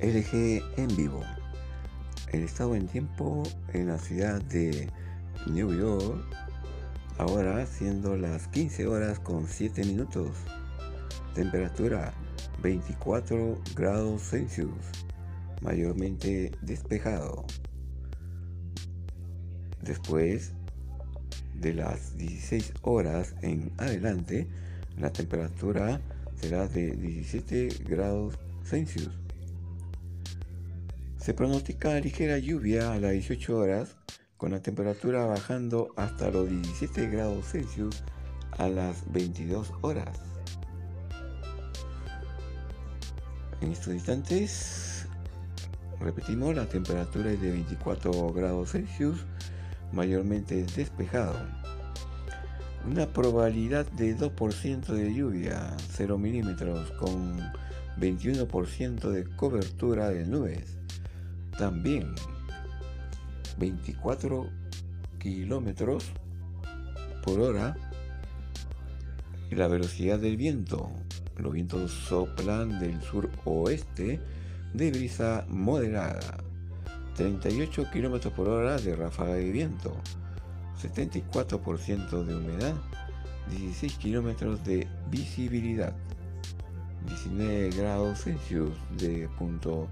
LG en vivo. El estado en tiempo en la ciudad de New York, ahora siendo las 15 horas con 7 minutos. Temperatura 24 grados Celsius, mayormente despejado. Después de las 16 horas en adelante, la temperatura será de 17 grados Celsius. Se pronostica ligera lluvia a las 18 horas, con la temperatura bajando hasta los 17 grados Celsius a las 22 horas. En estos instantes, repetimos, la temperatura es de 24 grados Celsius, mayormente despejado. Una probabilidad de 2% de lluvia, 0 milímetros, con 21% de cobertura de nubes. También 24 kilómetros por hora y la velocidad del viento. Los vientos soplan del sur oeste de brisa moderada. 38 kilómetros por hora de ráfaga de viento. 74% de humedad. 16 kilómetros de visibilidad. 19 grados Celsius de punto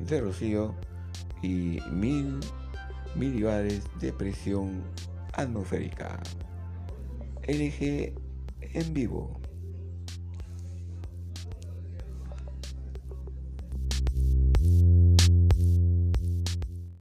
de rocío y 1000 milibares de presión atmosférica. LG en vivo.